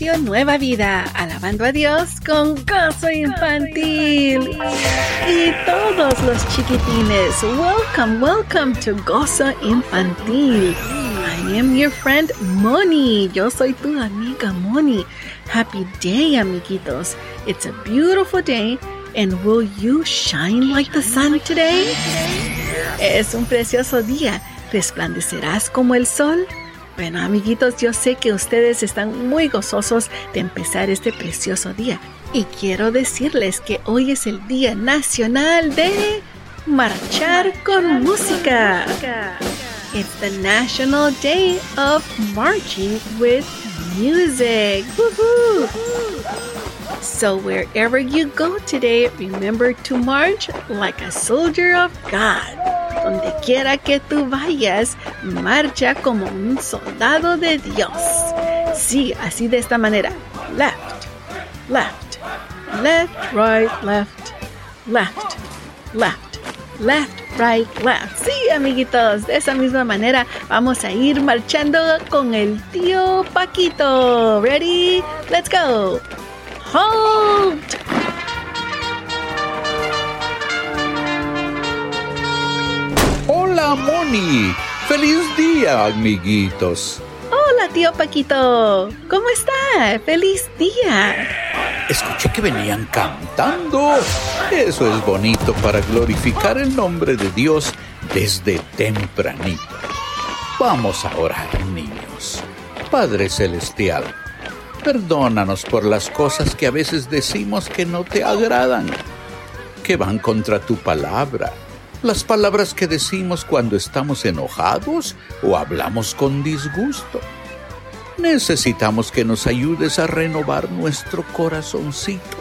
Nueva Vida, alabando a Dios con gozo infantil. Y todos los chiquitines, welcome, welcome to Gozo Infantil. I am your friend Moni. Yo soy tu amiga Moni. Happy day, amiguitos. It's a beautiful day. And will you shine like the sun today? Es un precioso día. ¿Resplandecerás como el sol? Bueno, amiguitos, yo sé que ustedes están muy gozosos de empezar este precioso día. Y quiero decirles que hoy es el Día Nacional de Marchar con Música. It's the National Day of Marching with Music. So, wherever you go today, remember to march like a soldier of God. Donde quiera que tú vayas, marcha como un soldado de Dios. Sí, así de esta manera. Left, left, left, right, left, left, left, left, right, left. Sí, amiguitos, de esa misma manera vamos a ir marchando con el tío Paquito. Ready? Let's go. Halt! Hola, Moni. Feliz día, amiguitos. Hola, tío Paquito. ¿Cómo está? Feliz día. Escuché que venían cantando. Eso es bonito para glorificar el nombre de Dios desde tempranito. Vamos a orar, niños. Padre Celestial, perdónanos por las cosas que a veces decimos que no te agradan, que van contra tu palabra. Las palabras que decimos cuando estamos enojados o hablamos con disgusto. Necesitamos que nos ayudes a renovar nuestro corazoncito,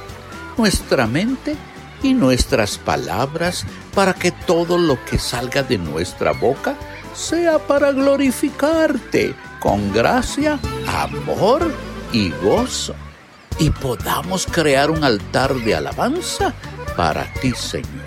nuestra mente y nuestras palabras para que todo lo que salga de nuestra boca sea para glorificarte con gracia, amor y gozo. Y podamos crear un altar de alabanza para ti, Señor.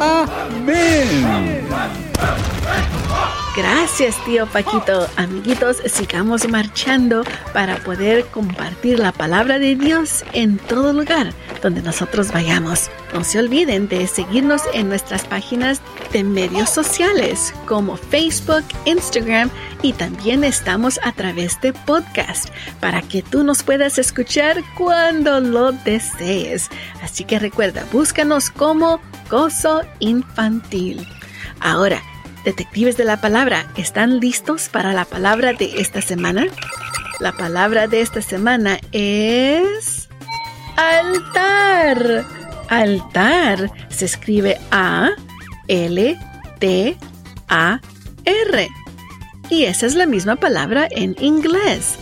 Amén. Gracias, tío Paquito. Amiguitos, sigamos marchando para poder compartir la palabra de Dios en todo lugar donde nosotros vayamos. No se olviden de seguirnos en nuestras páginas de medios sociales como Facebook, Instagram y también estamos a través de podcast para que tú nos puedas escuchar cuando lo desees. Así que recuerda, búscanos como Gozo Infantil. Ahora, Detectives de la palabra, ¿están listos para la palabra de esta semana? La palabra de esta semana es altar. Altar se escribe A L T A R. Y esa es la misma palabra en inglés.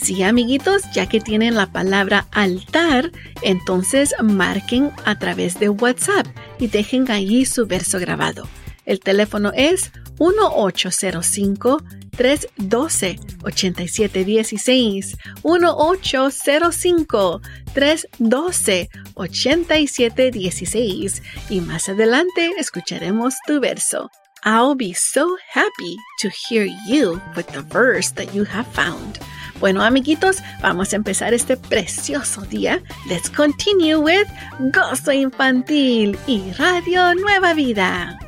Sí, amiguitos, ya que tienen la palabra altar, entonces marquen a través de WhatsApp y dejen allí su verso grabado. El teléfono es 1805-312-8716. 1805-312-8716. Y más adelante escucharemos tu verso. I'll be so happy to hear you with the verse that you have found. Bueno, amiguitos, vamos a empezar este precioso día. Let's continue with Gozo Infantil y Radio Nueva Vida.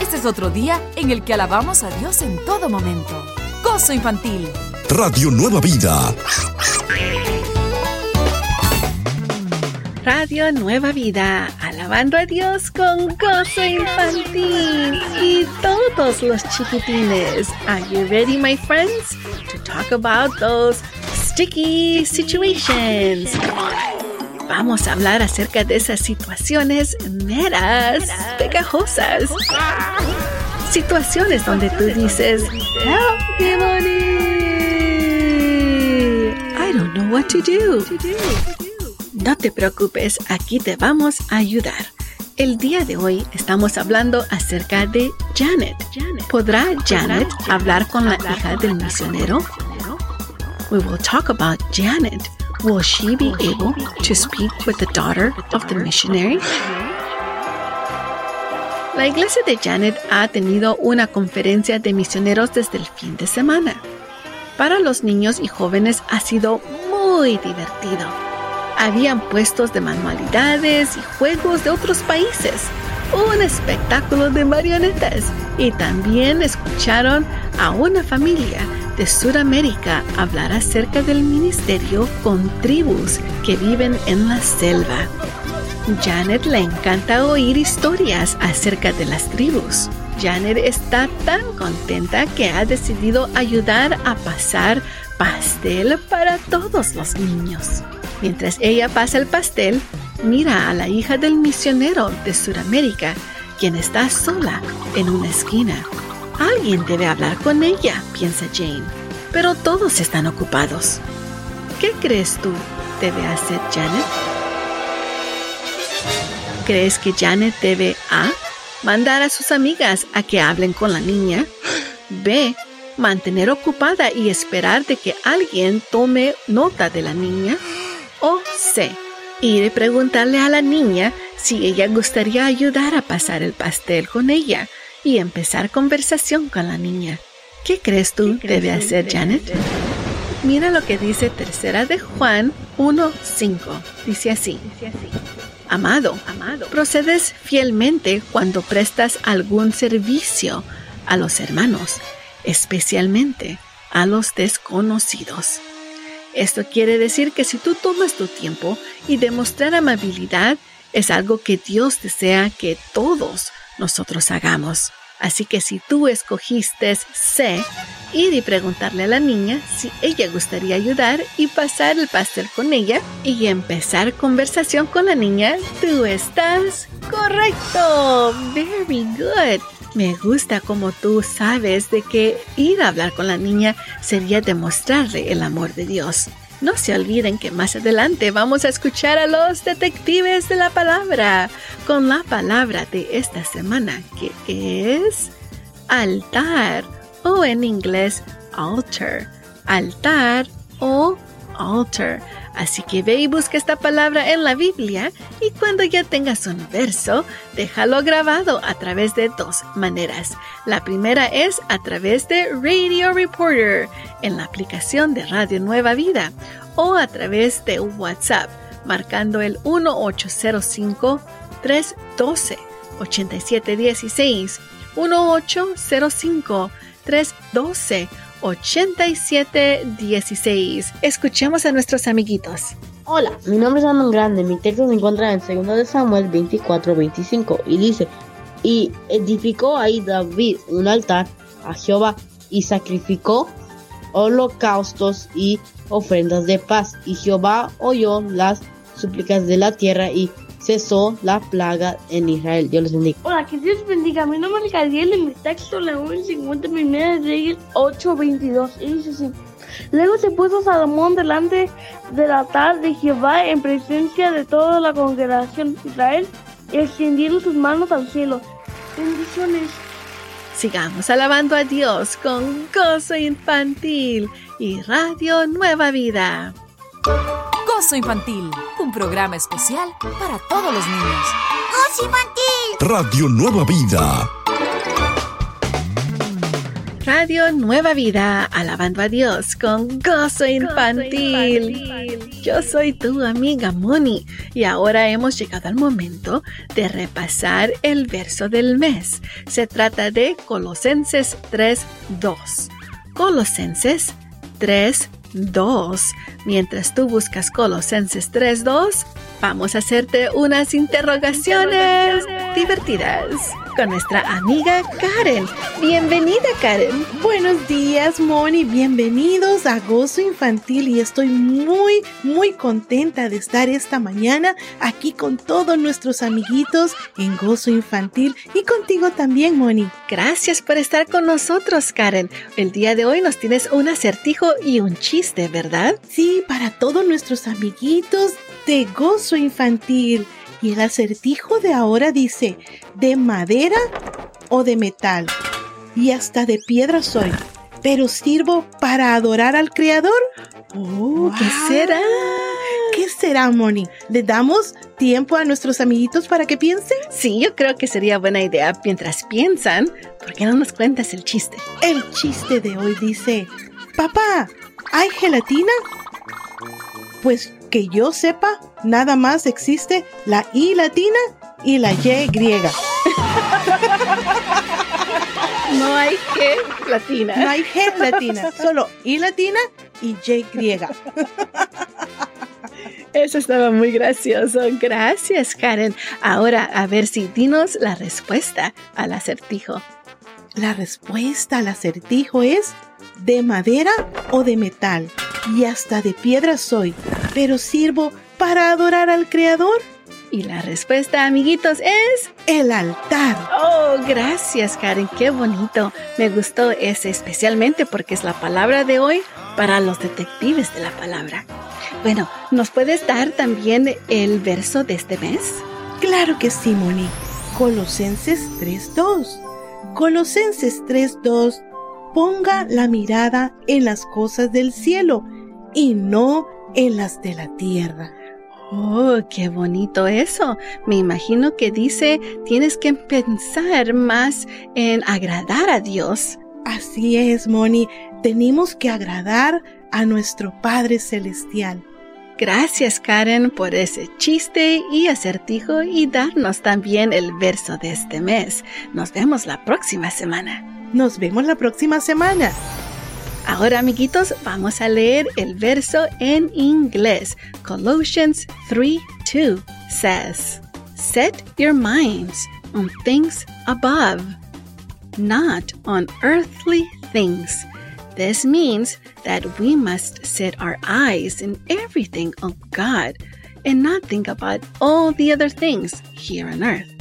Este es otro día en el que alabamos a Dios en todo momento. Gozo Infantil. Radio Nueva Vida. Radio Nueva Vida, alabando a Dios con gozo infantil y todos los chiquitines. Are you ready, my friends, to talk about those sticky situations? Vamos a hablar acerca de esas situaciones meras, pegajosas. Situaciones donde tú dices, Help me, Bonnie. I don't do. No te preocupes, aquí te vamos a ayudar. El día de hoy estamos hablando acerca de Janet. ¿Podrá Janet hablar con la hija del misionero? We will talk about Janet. Will she be able to speak with the daughter of the missionary? La iglesia de Janet ha tenido una conferencia de misioneros desde el fin de semana. Para los niños y jóvenes ha sido muy divertido. Habían puestos de manualidades y juegos de otros países, un espectáculo de marionetas y también escucharon a una familia de Sudamérica hablar acerca del ministerio con tribus que viven en la selva. Janet le encanta oír historias acerca de las tribus. Janet está tan contenta que ha decidido ayudar a pasar pastel para todos los niños. Mientras ella pasa el pastel, mira a la hija del misionero de Sudamérica, quien está sola en una esquina. Alguien debe hablar con ella, piensa Jane, pero todos están ocupados. ¿Qué crees tú debe hacer Janet? ¿Crees que Janet debe A. Mandar a sus amigas a que hablen con la niña? B. Mantener ocupada y esperar de que alguien tome nota de la niña? C. Ir y preguntarle a la niña si ella gustaría ayudar a pasar el pastel con ella y empezar conversación con la niña. ¿Qué crees tú debe hacer Janet? Mira lo que dice Tercera de Juan 1.5. Dice así. Amado, amado, procedes fielmente cuando prestas algún servicio a los hermanos, especialmente a los desconocidos. Esto quiere decir que si tú tomas tu tiempo y demostrar amabilidad, es algo que Dios desea que todos nosotros hagamos. Así que si tú escogiste C, ir y preguntarle a la niña si ella gustaría ayudar y pasar el pastel con ella y empezar conversación con la niña, tú estás correcto. Very good. Me gusta como tú sabes de que ir a hablar con la niña sería demostrarle el amor de Dios. No se olviden que más adelante vamos a escuchar a los detectives de la palabra con la palabra de esta semana que es altar o en inglés altar. Altar o altar. Así que ve y busca esta palabra en la Biblia y cuando ya tengas un verso, déjalo grabado a través de dos maneras. La primera es a través de Radio Reporter en la aplicación de Radio Nueva Vida o a través de WhatsApp marcando el 1805 312 8716 1805 312 8716. Escuchemos a nuestros amiguitos. Hola, mi nombre es Anon Grande. Mi texto se encuentra en 2 de Samuel 24-25 y dice: Y edificó ahí David un altar a Jehová y sacrificó holocaustos y ofrendas de paz. Y Jehová oyó las súplicas de la tierra y cesó la plaga en Israel. Dios les bendiga. Hola, que Dios bendiga. Mi nombre es Gabriel y mi texto leo en 50 primeras Reyes 8:22. Y dice así. Luego se puso Salomón delante del altar de Jehová en presencia de toda la congregación de Israel y extendieron sus manos al cielo. Bendiciones. Sigamos alabando a Dios con gozo infantil y Radio Nueva Vida. Gozo Infantil, un programa especial para todos los niños. ¡Gozo Infantil! Radio Nueva Vida. Radio Nueva Vida, alabando a Dios con gozo infantil. Yo soy tu amiga Moni y ahora hemos llegado al momento de repasar el verso del mes. Se trata de Colosenses 3.2. Colosenses 3.2. Mientras tú buscas Colosenses 3.2, vamos a hacerte unas interrogaciones divertidas. Con nuestra amiga Karen. Bienvenida Karen. Buenos días Moni, bienvenidos a Gozo Infantil y estoy muy, muy contenta de estar esta mañana aquí con todos nuestros amiguitos en Gozo Infantil y contigo también Moni. Gracias por estar con nosotros Karen. El día de hoy nos tienes un acertijo y un chiste, ¿verdad? Sí, para todos nuestros amiguitos de Gozo Infantil. Y el acertijo de ahora dice, ¿de madera o de metal? Y hasta de piedra soy, pero sirvo para adorar al Creador. Oh, ¿Qué será? ¿Qué será, Moni? ¿Le damos tiempo a nuestros amiguitos para que piensen? Sí, yo creo que sería buena idea. Mientras piensan, ¿por qué no nos cuentas el chiste? El chiste de hoy dice, papá, ¿hay gelatina? Pues que yo sepa, nada más existe la I latina y la Y griega. No hay G latina. No hay G latina, solo I latina y Y griega. Eso estaba muy gracioso. Gracias, Karen. Ahora, a ver si dinos la respuesta al acertijo. La respuesta al acertijo es de madera o de metal. Y hasta de piedra soy, pero sirvo para adorar al Creador. Y la respuesta, amiguitos, es el altar. Oh, gracias, Karen. Qué bonito. Me gustó ese especialmente porque es la palabra de hoy para los detectives de la palabra. Bueno, ¿nos puedes dar también el verso de este mes? Claro que sí, Moni. Colosenses 3.2. Colosenses 3.2. Ponga la mirada en las cosas del cielo y no en las de la tierra. Oh, qué bonito eso. Me imagino que dice, tienes que pensar más en agradar a Dios. Así es, Moni. Tenemos que agradar a nuestro Padre Celestial. Gracias, Karen, por ese chiste y acertijo y darnos también el verso de este mes. Nos vemos la próxima semana. Nos vemos la próxima semana. Ahora, amiguitos, vamos a leer el verso en inglés. Colossians 3:2 says, Set your minds on things above, not on earthly things. This means that we must set our eyes in everything on God and not think about all the other things here on earth.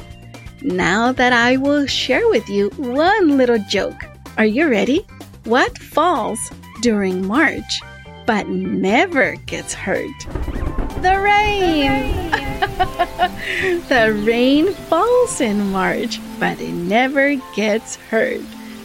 Now that I will share with you one little joke. Are you ready? What falls during March but never gets hurt? The rain! the rain falls in March, but it never gets hurt.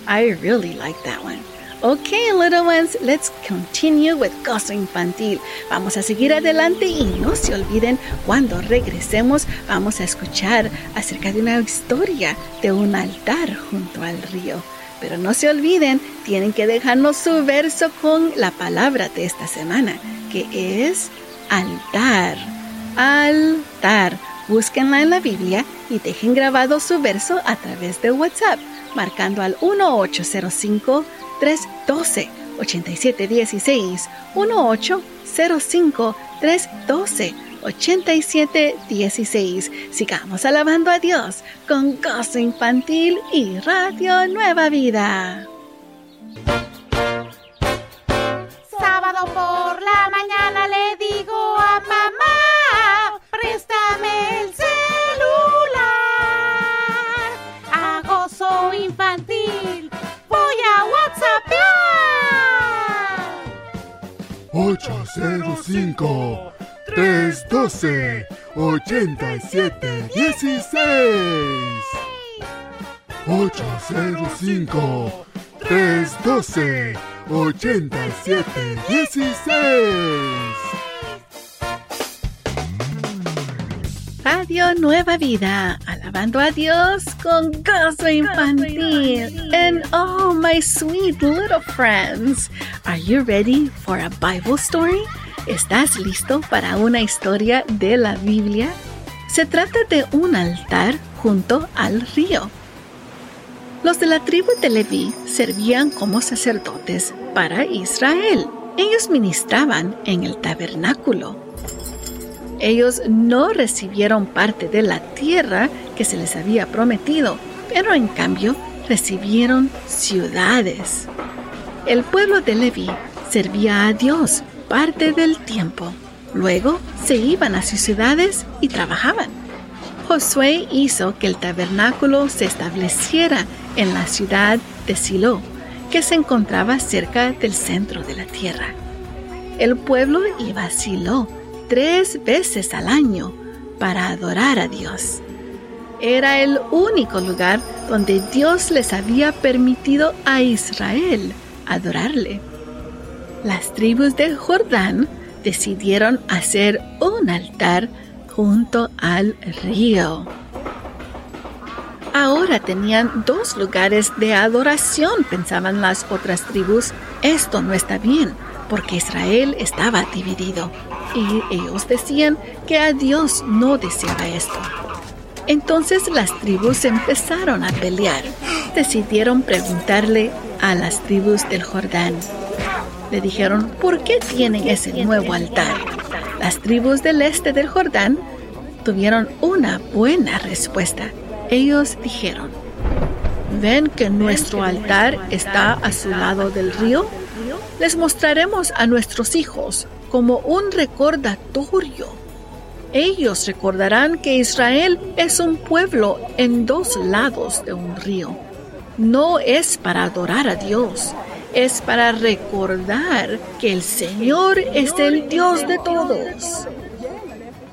I really like that one. Okay, little ones, let's continue with Gozo Infantil. Vamos a seguir adelante y no se olviden, cuando regresemos vamos a escuchar acerca de una historia de un altar junto al río. Pero no se olviden, tienen que dejarnos su verso con la palabra de esta semana, que es altar. Altar. Búsquenla en la Biblia y dejen grabado su verso a través de WhatsApp, marcando al 1805 312 8716 1805 312 8716. Sigamos alabando a Dios con gozo infantil y Radio Nueva Vida. Sábado por la mañana le digo a mamá, préstame el celular. A gozo infantil voy a WhatsApp. 805 312 8716 805 312 8716 Radio Nueva Vida, alabando a Dios con gozo infantil. And oh, my sweet little friends, are you ready for a Bible story? ¿Estás listo para una historia de la Biblia? Se trata de un altar junto al río. Los de la tribu de Leví servían como sacerdotes para Israel. Ellos ministraban en el tabernáculo. Ellos no recibieron parte de la tierra que se les había prometido, pero en cambio recibieron ciudades. El pueblo de Leví servía a Dios parte del tiempo. Luego se iban a sus ciudades y trabajaban. Josué hizo que el tabernáculo se estableciera en la ciudad de Silo, que se encontraba cerca del centro de la tierra. El pueblo iba a Silo tres veces al año para adorar a Dios. Era el único lugar donde Dios les había permitido a Israel adorarle. Las tribus de Jordán decidieron hacer un altar junto al río. Ahora tenían dos lugares de adoración, pensaban las otras tribus. Esto no está bien, porque Israel estaba dividido. Y ellos decían que a Dios no deseaba esto. Entonces las tribus empezaron a pelear. Decidieron preguntarle a las tribus del Jordán. Le dijeron, ¿por qué tienen ese nuevo altar? Las tribus del este del Jordán tuvieron una buena respuesta. Ellos dijeron, ¿ven que nuestro altar está a su lado del río? Les mostraremos a nuestros hijos como un recordatorio. Ellos recordarán que Israel es un pueblo en dos lados de un río. No es para adorar a Dios, es para recordar que el Señor es el Dios de todos.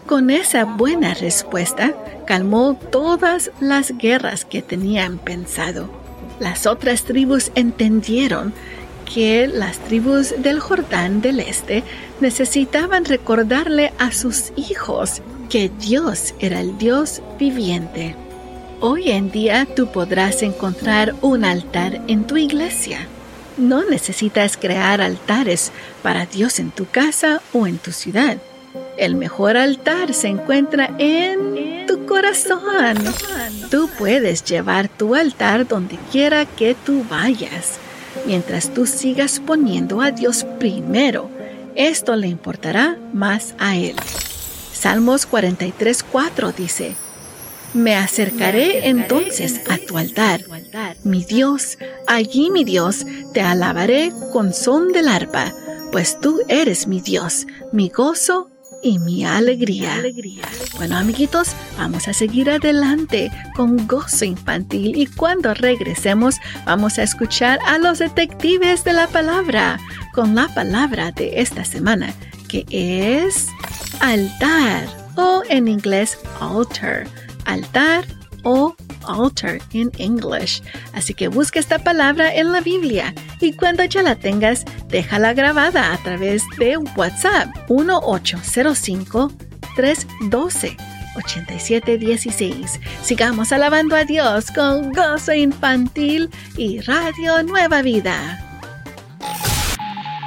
Con esa buena respuesta, calmó todas las guerras que tenían pensado. Las otras tribus entendieron que las tribus del Jordán del Este necesitaban recordarle a sus hijos que Dios era el Dios viviente. Hoy en día tú podrás encontrar un altar en tu iglesia. No necesitas crear altares para Dios en tu casa o en tu ciudad. El mejor altar se encuentra en tu corazón. Tú puedes llevar tu altar donde quiera que tú vayas. Mientras tú sigas poniendo a Dios primero, esto le importará más a Él. Salmos 43.4 dice, me acercaré entonces a tu altar, mi Dios, allí mi Dios, te alabaré con son del arpa, pues tú eres mi Dios, mi gozo y mi alegría. Bueno, amiguitos, vamos a seguir adelante con gozo infantil y cuando regresemos vamos a escuchar a los detectives de la palabra con la palabra de esta semana, que es altar o en inglés altar altar o altar en English. Así que busca esta palabra en la Biblia y cuando ya la tengas, déjala grabada a través de WhatsApp 1805 312 8716. Sigamos alabando a Dios con gozo infantil y Radio Nueva Vida.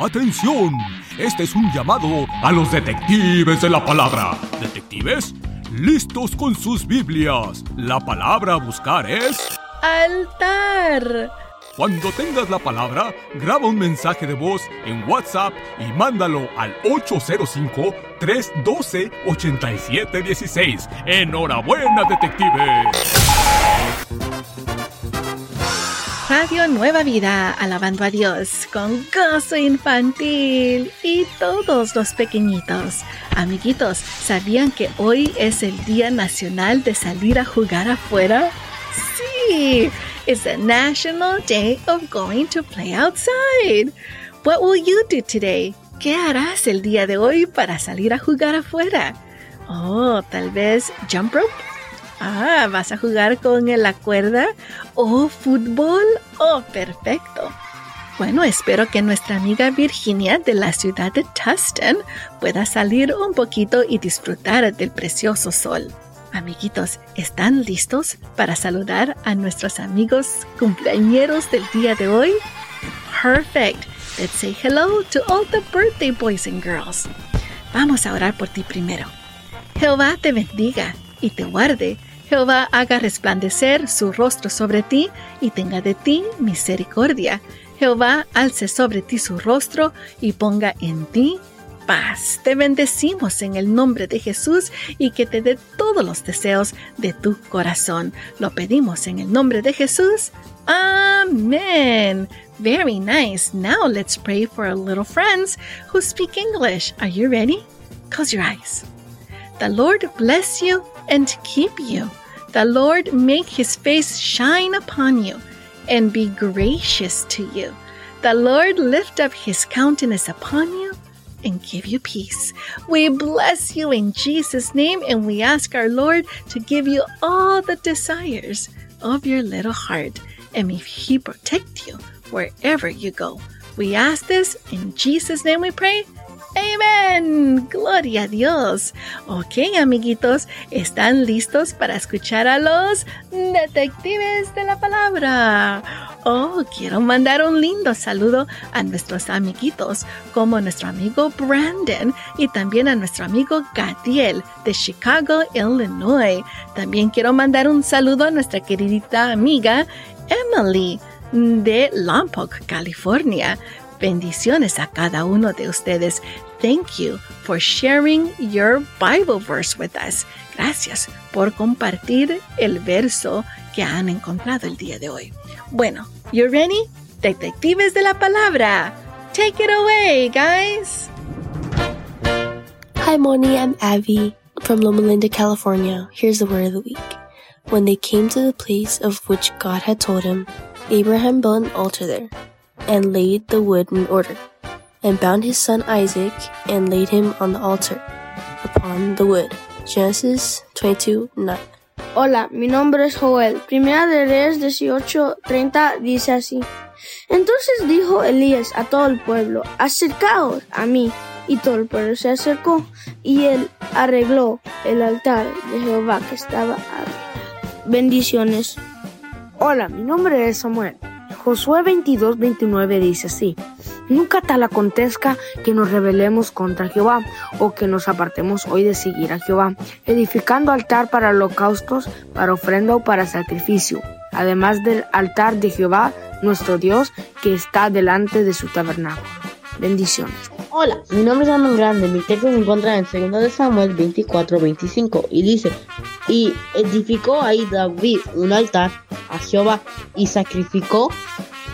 ¡Atención! Este es un llamado a los detectives de la palabra. ¿Detectives? Listos con sus Biblias. La palabra a buscar es... Altar. Cuando tengas la palabra, graba un mensaje de voz en WhatsApp y mándalo al 805-312-8716. ¡Enhorabuena, detective! Radio Nueva Vida, alabando a Dios con gozo infantil y todos los pequeñitos. Amiguitos, ¿sabían que hoy es el Día Nacional de salir a jugar afuera? Sí, it's the National Day of Going to Play Outside. What will you do today? ¿Qué harás el día de hoy para salir a jugar afuera? Oh, tal vez jump rope Ah, ¿vas a jugar con la cuerda o fútbol? Oh, perfecto. Bueno, espero que nuestra amiga Virginia de la ciudad de Tustin pueda salir un poquito y disfrutar del precioso sol. Amiguitos, ¿están listos para saludar a nuestros amigos cumpleañeros del día de hoy? Perfect. Let's say hello to all the birthday boys and girls. Vamos a orar por ti primero. Jehová te bendiga y te guarde. Jehová haga resplandecer su rostro sobre ti y tenga de ti misericordia. Jehová alce sobre ti su rostro y ponga en ti paz. Te bendecimos en el nombre de Jesús y que te dé todos los deseos de tu corazón. Lo pedimos en el nombre de Jesús. Amen. Very nice. Now let's pray for our little friends who speak English. Are you ready? Close your eyes. The Lord bless you and keep you. The Lord make his face shine upon you and be gracious to you. The Lord lift up his countenance upon you and give you peace. We bless you in Jesus' name and we ask our Lord to give you all the desires of your little heart and may he protect you wherever you go. We ask this in Jesus' name we pray. Amén. Gloria a Dios. Ok, amiguitos, ¿están listos para escuchar a los detectives de la palabra? Oh, quiero mandar un lindo saludo a nuestros amiguitos, como nuestro amigo Brandon y también a nuestro amigo Gadiel de Chicago, Illinois. También quiero mandar un saludo a nuestra querida amiga Emily de Lompoc, California. Bendiciones a cada uno de ustedes. Thank you for sharing your Bible verse with us. Gracias por compartir el verso que han encontrado el día de hoy. Bueno, you ready? Detectives de la palabra. Take it away, guys. Hi, Moni. I'm Abby from Loma Linda, California. Here's the word of the week. When they came to the place of which God had told him, Abraham built an altar there and laid the wood in order, and bound his son Isaac, and laid him on the altar upon the wood. Genesis 22 9. Hola, mi nombre es Joel. Primera de Reyes 18:30 dice así. Entonces dijo Elías a todo el pueblo, acercaos a mí. Y todo el pueblo se acercó, y él arregló el altar de Jehová que estaba. Bendiciones. Hola, mi nombre es Samuel. Josué 22, 29 dice así, Nunca tal acontezca que nos rebelemos contra Jehová o que nos apartemos hoy de seguir a Jehová, edificando altar para holocaustos, para ofrenda o para sacrificio, además del altar de Jehová, nuestro Dios, que está delante de su tabernáculo. Bendiciones. Hola, mi nombre es Amon Grande. Mi texto se encuentra en 2 de Samuel 24, 25 y dice, y edificó ahí David un altar a Jehová y sacrificó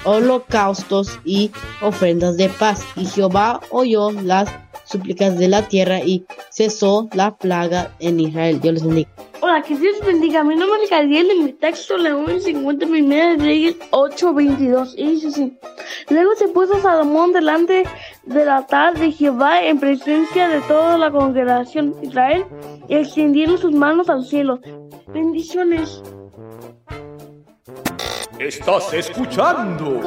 holocaustos y ofrendas de paz. Y Jehová oyó las súplicas de la tierra y cesó la plaga en Israel. Dios les bendiga. Hola, que Dios bendiga. Mi nombre es Gabriel y mi texto león en 50 primeras Reyes 8:22. Y dice así. Luego se puso Salomón delante del altar de Jehová en presencia de toda la congregación de Israel y extendieron sus manos al cielo. Bendiciones. Estás escuchando.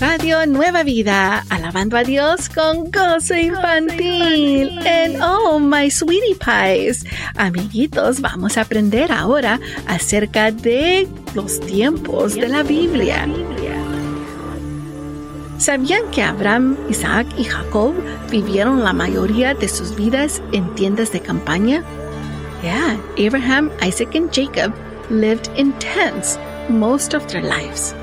Radio Nueva Vida, alabando a Dios con gozo infantil. And oh, my sweetie pies. Amiguitos, vamos a aprender ahora acerca de los tiempos de la Biblia. ¿Sabían que Abraham, Isaac y Jacob vivieron la mayoría de sus vidas en tiendas de campaña? Yeah, Abraham, Isaac and Jacob lived in tents most of their lives.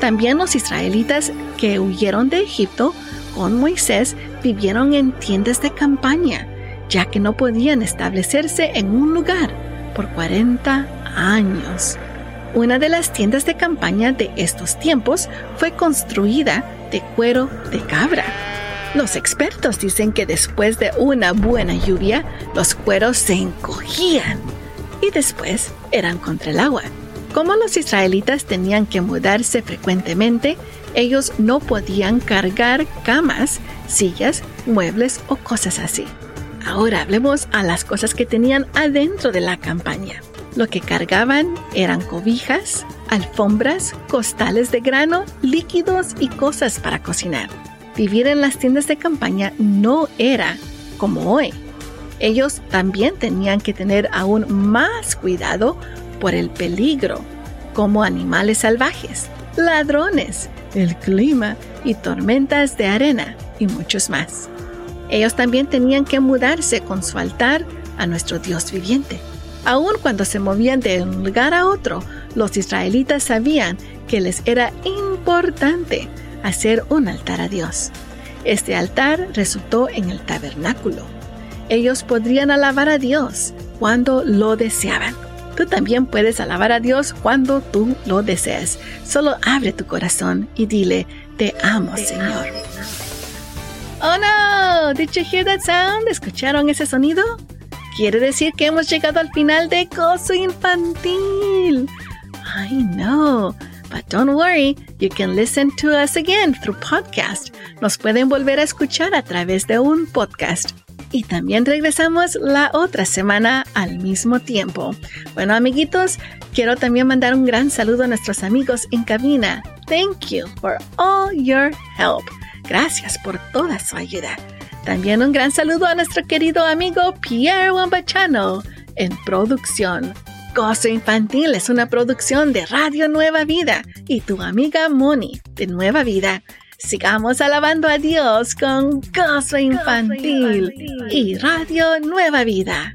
También los israelitas que huyeron de Egipto con Moisés vivieron en tiendas de campaña, ya que no podían establecerse en un lugar por 40 años. Una de las tiendas de campaña de estos tiempos fue construida de cuero de cabra. Los expertos dicen que después de una buena lluvia, los cueros se encogían y después eran contra el agua. Como los israelitas tenían que mudarse frecuentemente, ellos no podían cargar camas, sillas, muebles o cosas así. Ahora hablemos a las cosas que tenían adentro de la campaña. Lo que cargaban eran cobijas, alfombras, costales de grano, líquidos y cosas para cocinar. Vivir en las tiendas de campaña no era como hoy. Ellos también tenían que tener aún más cuidado por el peligro, como animales salvajes, ladrones, el clima y tormentas de arena y muchos más. Ellos también tenían que mudarse con su altar a nuestro Dios viviente. Aun cuando se movían de un lugar a otro, los israelitas sabían que les era importante hacer un altar a Dios. Este altar resultó en el tabernáculo. Ellos podrían alabar a Dios cuando lo deseaban. Tú también puedes alabar a Dios cuando tú lo deseas. Solo abre tu corazón y dile, te amo, Señor. Oh no, did you hear that sound? ¿Escucharon ese sonido? Quiere decir que hemos llegado al final de Gozo Infantil. I know, but don't worry, you can listen to us again through podcast. Nos pueden volver a escuchar a través de un podcast. Y también regresamos la otra semana al mismo tiempo. Bueno, amiguitos, quiero también mandar un gran saludo a nuestros amigos en cabina. Thank you for all your help. Gracias por toda su ayuda. También un gran saludo a nuestro querido amigo Pierre Wambachano en producción. Gozo Infantil es una producción de Radio Nueva Vida y tu amiga Moni de Nueva Vida. Sigamos alabando a Dios con Gozo Infantil y Radio Nueva Vida.